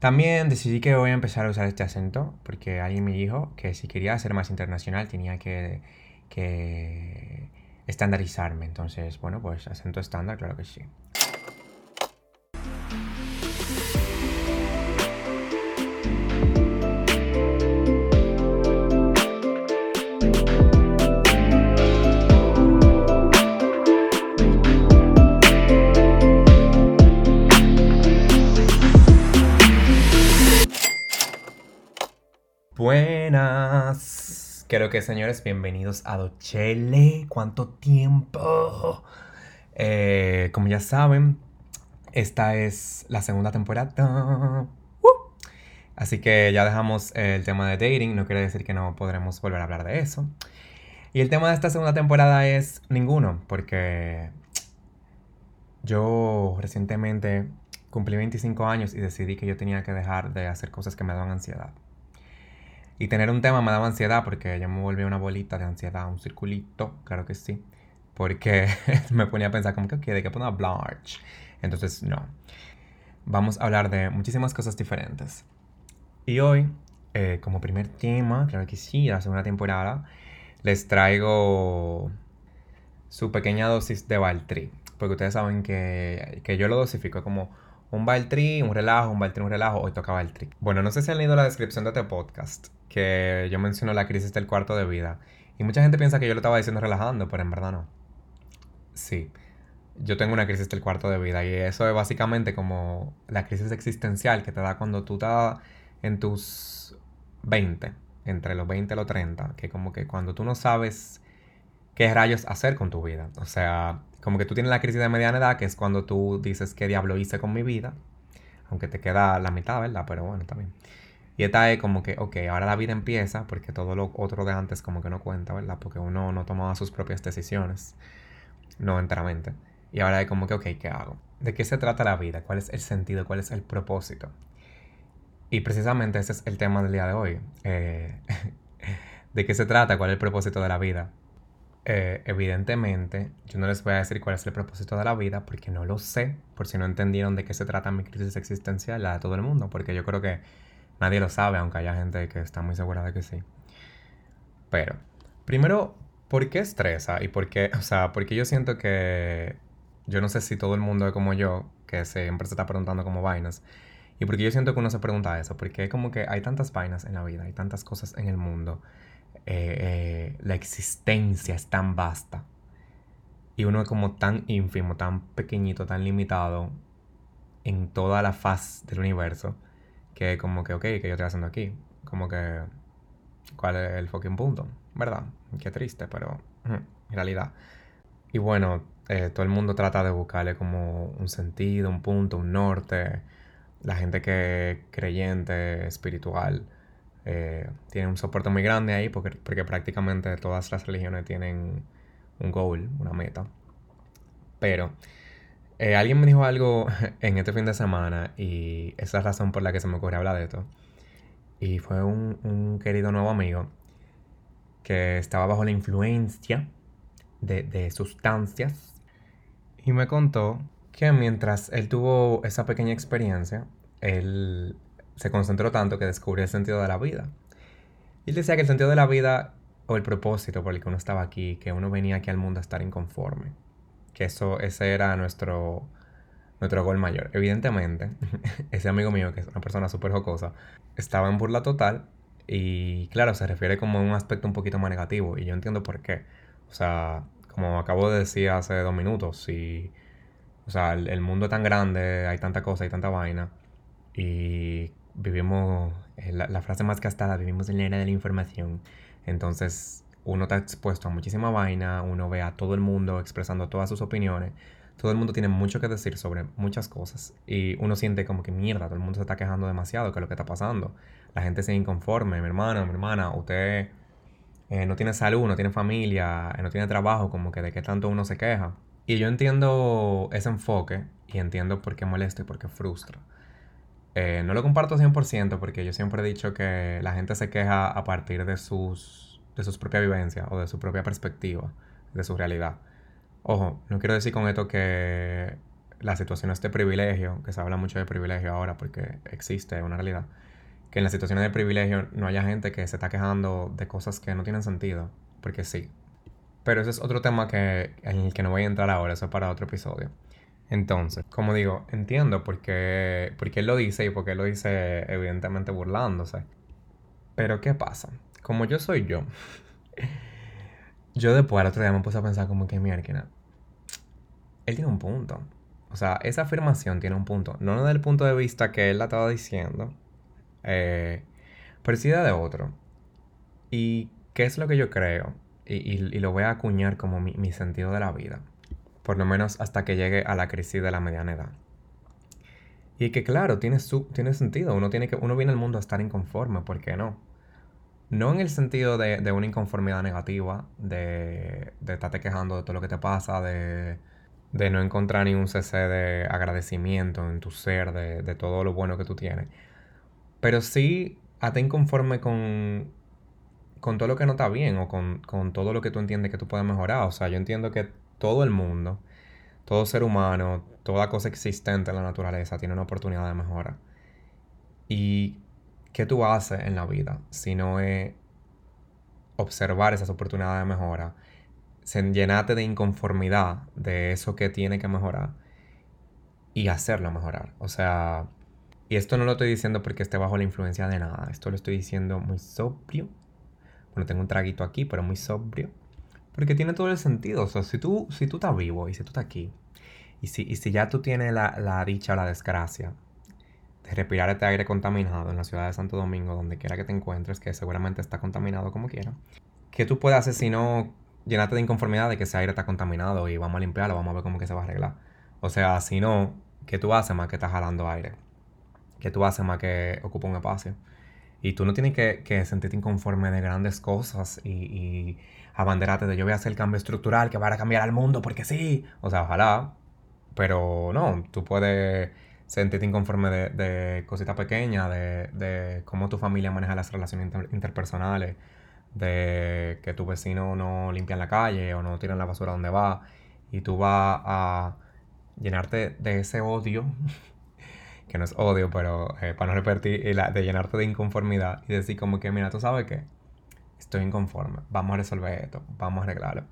También decidí que voy a empezar a usar este acento porque alguien me dijo que si quería ser más internacional tenía que, que estandarizarme. Entonces, bueno, pues acento estándar, claro que sí. Buenas. Creo que señores, bienvenidos a Dochele. ¿Cuánto tiempo? Eh, como ya saben, esta es la segunda temporada. Uh. Así que ya dejamos el tema de dating. No quiere decir que no podremos volver a hablar de eso. Y el tema de esta segunda temporada es ninguno, porque yo recientemente cumplí 25 años y decidí que yo tenía que dejar de hacer cosas que me daban ansiedad. Y tener un tema me daba ansiedad porque yo me volví una bolita de ansiedad, un circulito, claro que sí. Porque me ponía a pensar como que, ¿de qué puedo hablar? Entonces, no. Vamos a hablar de muchísimas cosas diferentes. Y hoy, eh, como primer tema, claro que sí, la segunda temporada, les traigo su pequeña dosis de Valtri. Porque ustedes saben que, que yo lo dosifico como un Valtri, un relajo, un Valtri, un relajo, hoy toca Valtri. Bueno, no sé si han leído la descripción de este podcast, que yo menciono la crisis del cuarto de vida. Y mucha gente piensa que yo lo estaba diciendo relajando, pero en verdad no. Sí, yo tengo una crisis del cuarto de vida y eso es básicamente como la crisis existencial que te da cuando tú estás en tus 20, entre los 20 y los 30, que como que cuando tú no sabes qué rayos hacer con tu vida. O sea, como que tú tienes la crisis de mediana edad, que es cuando tú dices qué diablo hice con mi vida, aunque te queda la mitad, ¿verdad? Pero bueno, también. Y esta es como que, ok, ahora la vida empieza, porque todo lo otro de antes como que no cuenta, ¿verdad? Porque uno no tomaba sus propias decisiones, no enteramente. Y ahora es como que, ok, ¿qué hago? ¿De qué se trata la vida? ¿Cuál es el sentido? ¿Cuál es el propósito? Y precisamente ese es el tema del día de hoy. Eh, ¿De qué se trata? ¿Cuál es el propósito de la vida? Eh, evidentemente, yo no les voy a decir cuál es el propósito de la vida porque no lo sé, por si no entendieron de qué se trata mi crisis existencial, la de todo el mundo, porque yo creo que Nadie lo sabe, aunque haya gente que está muy segura de que sí. Pero, primero, ¿por qué estresa? Y por qué, o sea, porque yo siento que yo no sé si todo el mundo es como yo, que siempre se está preguntando como vainas. Y porque yo siento que uno se pregunta eso, porque como que hay tantas vainas en la vida, hay tantas cosas en el mundo, eh, eh, la existencia es tan vasta. Y uno es como tan ínfimo, tan pequeñito, tan limitado en toda la faz del universo que como que, ok, ¿qué yo estoy haciendo aquí? Como que, ¿cuál es el fucking punto? ¿Verdad? Qué triste, pero en realidad. Y bueno, eh, todo el mundo trata de buscarle como un sentido, un punto, un norte. La gente que creyente, espiritual, eh, tiene un soporte muy grande ahí porque, porque prácticamente todas las religiones tienen un goal, una meta. Pero eh, alguien me dijo algo en este fin de semana y esa es la razón por la que se me ocurrió hablar de esto. Y fue un, querido nuevo amigo que estaba bajo la influencia de, de sustancias y me contó que mientras él tuvo esa pequeña experiencia, él se concentró tanto que descubrió el sentido de la vida. Y él decía que el sentido de la vida o el propósito por el que uno estaba aquí, que uno venía aquí al mundo a estar inconforme que eso, ese era nuestro, nuestro gol mayor. Evidentemente, ese amigo mío, que es una persona súper jocosa, estaba en burla total y claro, se refiere como a un aspecto un poquito más negativo y yo entiendo por qué. O sea, como acabo de decir hace dos minutos, si, o sea, el, mundo es tan grande, hay tanta cosa, hay tanta vaina y vivimos, eh, la, frase más gastada, vivimos en la era de la información. Entonces, uno está expuesto a muchísima vaina, uno ve a todo el mundo expresando todas sus opiniones, todo el mundo tiene mucho que decir sobre muchas cosas y uno siente como que mierda, todo el mundo se está quejando demasiado, que es lo que está pasando. La gente se inconforme, mi hermano, mi hermana, usted eh, no tiene salud, no tiene familia, eh, no tiene trabajo, como que de qué tanto uno se queja. Y yo entiendo ese enfoque y entiendo por qué molesta y por qué frustra. Eh, no lo comparto 100% porque yo siempre he dicho que la gente se queja a partir de sus de su propia vivencia o de su propia perspectiva, de su realidad. Ojo, no quiero decir con esto que las situaciones de privilegio, que se habla mucho de privilegio ahora porque existe una realidad, que en las situaciones de privilegio no haya gente que se está quejando de cosas que no tienen sentido, porque sí. Pero ese es otro tema que, en el que no voy a entrar ahora, eso es para otro episodio. Entonces, como digo, entiendo por qué, por qué él lo dice y por qué lo dice evidentemente burlándose. Pero ¿qué pasa? Como yo soy yo, yo después al otro día me puse a pensar como que mierda, él tiene un punto. O sea, esa afirmación tiene un punto. No desde el punto de vista que él la estaba diciendo, eh, pero sí de otro. ¿Y qué es lo que yo creo? Y, lo voy a acuñar como mi, sentido de la vida. Por lo menos hasta que llegue a la crisis de la mediana edad. Y que claro, tiene, su, tiene sentido. Uno, tiene que, uno viene al mundo a estar inconforme, ¿por qué no? No en el sentido de, una inconformidad negativa, de, de estarte quejando de todo lo que te pasa, de, de no encontrar ni un cc de agradecimiento en tu ser, de, de todo lo bueno que tú tienes. Pero sí, hasta inconforme con, con todo lo que no está bien o con, todo lo que tú entiendes que tú puedes mejorar. O sea, yo entiendo que todo el mundo, todo ser humano, toda cosa existente en la naturaleza tiene una oportunidad de mejora. ¿Y qué tú haces en la vida si no es observar esas oportunidades de mejora, llenarte de inconformidad de eso que tiene que mejorar y hacerlo mejorar? O sea, y esto no lo estoy diciendo porque esté bajo la influencia de nada, esto lo estoy diciendo muy sobrio bueno, tengo un traguito aquí, pero muy sobrio. Porque tiene todo el sentido. O sea, si tú, si tú estás vivo y si tú estás aquí, y si, y si ya tú tienes la, la dicha o la desgracia de respirar este aire contaminado en la ciudad de Santo Domingo, donde quiera que te encuentres, que seguramente está contaminado como quiera, ¿qué tú puedes hacer si no llenarte de inconformidad de que ese aire está contaminado y vamos a limpiarlo, vamos a ver cómo que se va a arreglar? O sea, si no, ¿qué tú haces más que estás jalando aire? ¿Qué tú haces más que ocupa un espacio? Y tú no tienes que, sentirte inconforme de grandes cosas y, y abanderarte de yo voy a hacer el cambio estructural que va a cambiar al mundo porque sí. O sea, ojalá. Pero no, tú puedes sentirte inconforme de, cositas pequeñas, de, cómo tu familia maneja las relaciones interpersonales, de que tu vecino no limpia en la calle o no tira la basura donde va. Y tú vas a llenarte de ese odio que no es odio, pero eh, para no repetir, de llenarte de inconformidad y decir como que, mira, tú sabes qué, estoy inconforme, vamos a resolver esto, vamos a arreglarlo.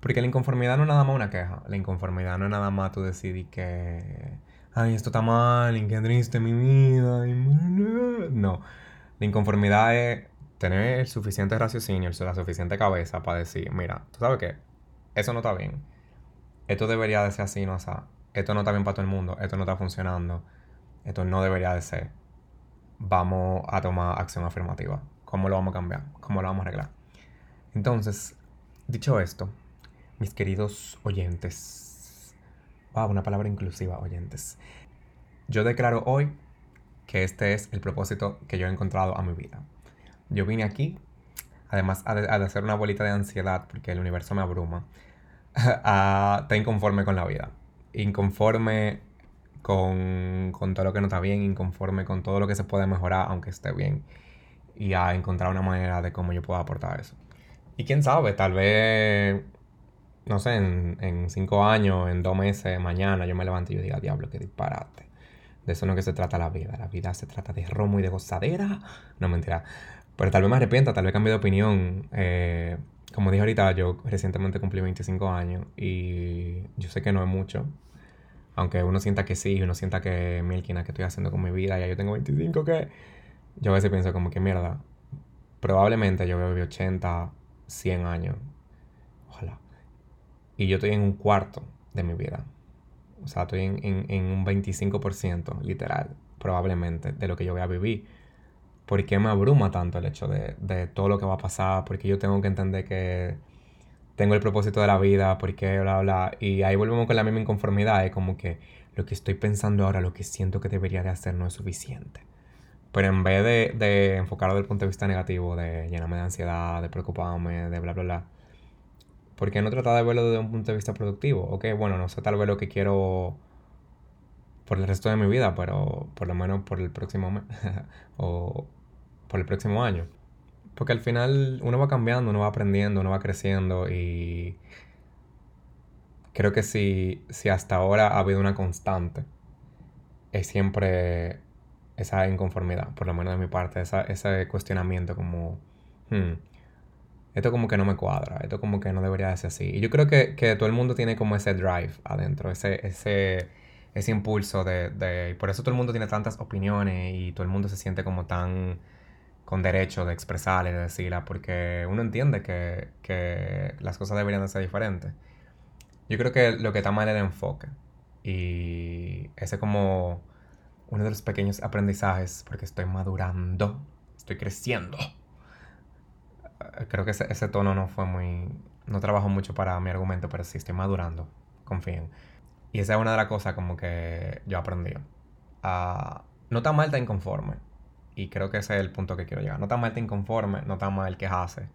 Porque la inconformidad no es nada más una queja, la inconformidad no es nada más tú decidir que, ay, esto está mal, y qué triste mi vida, no, la inconformidad es tener el suficiente raciocinio, la suficiente cabeza para decir, mira, tú sabes qué, eso no está bien, esto debería de ser así, no así, esto no está bien para todo el mundo, esto no está funcionando esto no debería de ser. Vamos a tomar acción afirmativa. ¿Cómo lo vamos a cambiar? ¿Cómo lo vamos a arreglar? Entonces, dicho esto, mis queridos oyentes, wow, una palabra inclusiva, oyentes. Yo declaro hoy que este es el propósito que yo he encontrado a mi vida. Yo vine aquí, además de, hacer una bolita de ansiedad, porque el universo me abruma, a estar inconforme con la vida. Inconforme con, todo lo que no está bien, inconforme con todo lo que se puede mejorar, aunque esté bien, y a encontrar una manera de cómo yo puedo aportar eso. Y quién sabe, tal vez, no sé, en, cinco años, en dos meses, mañana yo me levanto y yo diga, diablo, qué disparate. De eso no es que se trata la vida. La vida se trata de romo y de gozadera. No, mentira. Pero tal vez me arrepienta, tal vez cambie de opinión. Eh, como dije ahorita, yo recientemente cumplí 25 años y yo sé que no es mucho, aunque uno sienta que sí, uno sienta que Milkina, que estoy haciendo con mi vida, ya yo tengo 25, que yo a veces pienso como que mierda, probablemente yo voy a vivir 80, 100 años, ojalá. Y yo estoy en un cuarto de mi vida. O sea, estoy en, un 25%, literal, probablemente, de lo que yo voy a vivir. ¿Por qué me abruma tanto el hecho de, de todo lo que va a pasar? Porque yo tengo que entender que tengo el propósito de la vida, porque bla, bla. Y ahí volvemos con la misma inconformidad, es como que lo que estoy pensando ahora, lo que siento que debería de hacer no es suficiente. Pero en vez de, de enfocarlo desde el punto de vista negativo, de llenarme de ansiedad, de preocuparme, de bla, bla, bla, ¿por qué no tratar de verlo desde un punto de vista productivo? Ok, bueno, no sé tal vez lo que quiero por el resto de mi vida, pero por lo menos por el próximo mes o por el próximo año. Porque al final uno va cambiando, uno va aprendiendo, uno va creciendo y creo que si, si hasta ahora ha habido una constante, es siempre esa inconformidad, por lo menos de mi parte, ese cuestionamiento como, hmm, esto como que no me cuadra, esto como que no debería de ser así. Y yo creo que, todo el mundo tiene como ese drive adentro, ese, ese, ese impulso de, de... Por eso todo el mundo tiene tantas opiniones y todo el mundo se siente como tan con derecho de expresarla y de decirla, porque uno entiende que, que las cosas deberían de ser diferentes. Yo creo que lo que está mal es el enfoque. Y ese como uno de los pequeños aprendizajes, porque estoy madurando, estoy creciendo. Eh, creo que ese, tono no fue muy... No trabajo mucho para mi argumento, pero sí estoy madurando, confíen. Y esa es una de las cosas como que yo aprendí. Uh, no tan mal estar inconforme. Y creo que ese es el punto que quiero llegar. No tan mal estar inconforme, no tan mal quejarse.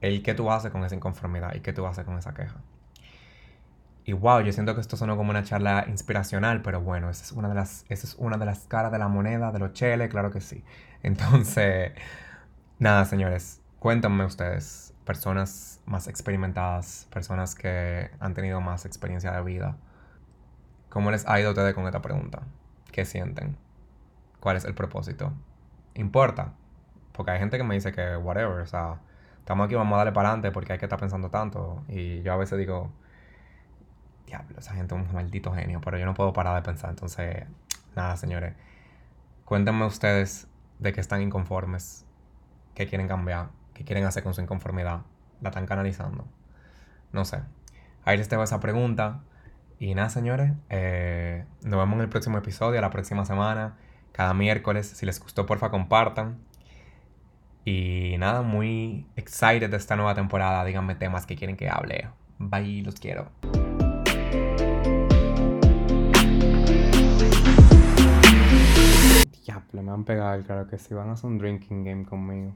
El que tú haces con esa inconformidad y qué tú haces con esa queja. Y wow, yo siento que esto sonó como una charla inspiracional, pero bueno, esa es una de las, esa es una de las caras de la moneda de los cheles, claro que sí. Entonces, nada, señores, cuéntenme ustedes, personas más experimentadas, personas que han tenido más experiencia de vida, ¿cómo les ha ido a ustedes con esta pregunta? ¿Qué sienten? ¿Cuál es el propósito? ¿Importa? Porque hay gente que me dice que whatever, o sea, estamos aquí, vamos a darle para adelante porque hay que estar pensando tanto. Y yo a veces digo, diablo, esa gente es un maldito genio, pero yo no puedo parar de pensar. Entonces, nada, señores. Cuéntenme ustedes de qué están inconformes, qué quieren cambiar, qué quieren hacer con su inconformidad. La están canalizando. No sé. Ahí les tengo esa pregunta. Y nada, señores. Eh, nos vemos en el próximo episodio, la próxima semana. Cada miércoles. Si les gustó, porfa, compartan. Y nada, muy excited de esta nueva temporada. Díganme temas que quieren que hable. Bye, los quiero. Diablo, me han pegado, claro que si van a hacer un drinking game conmigo.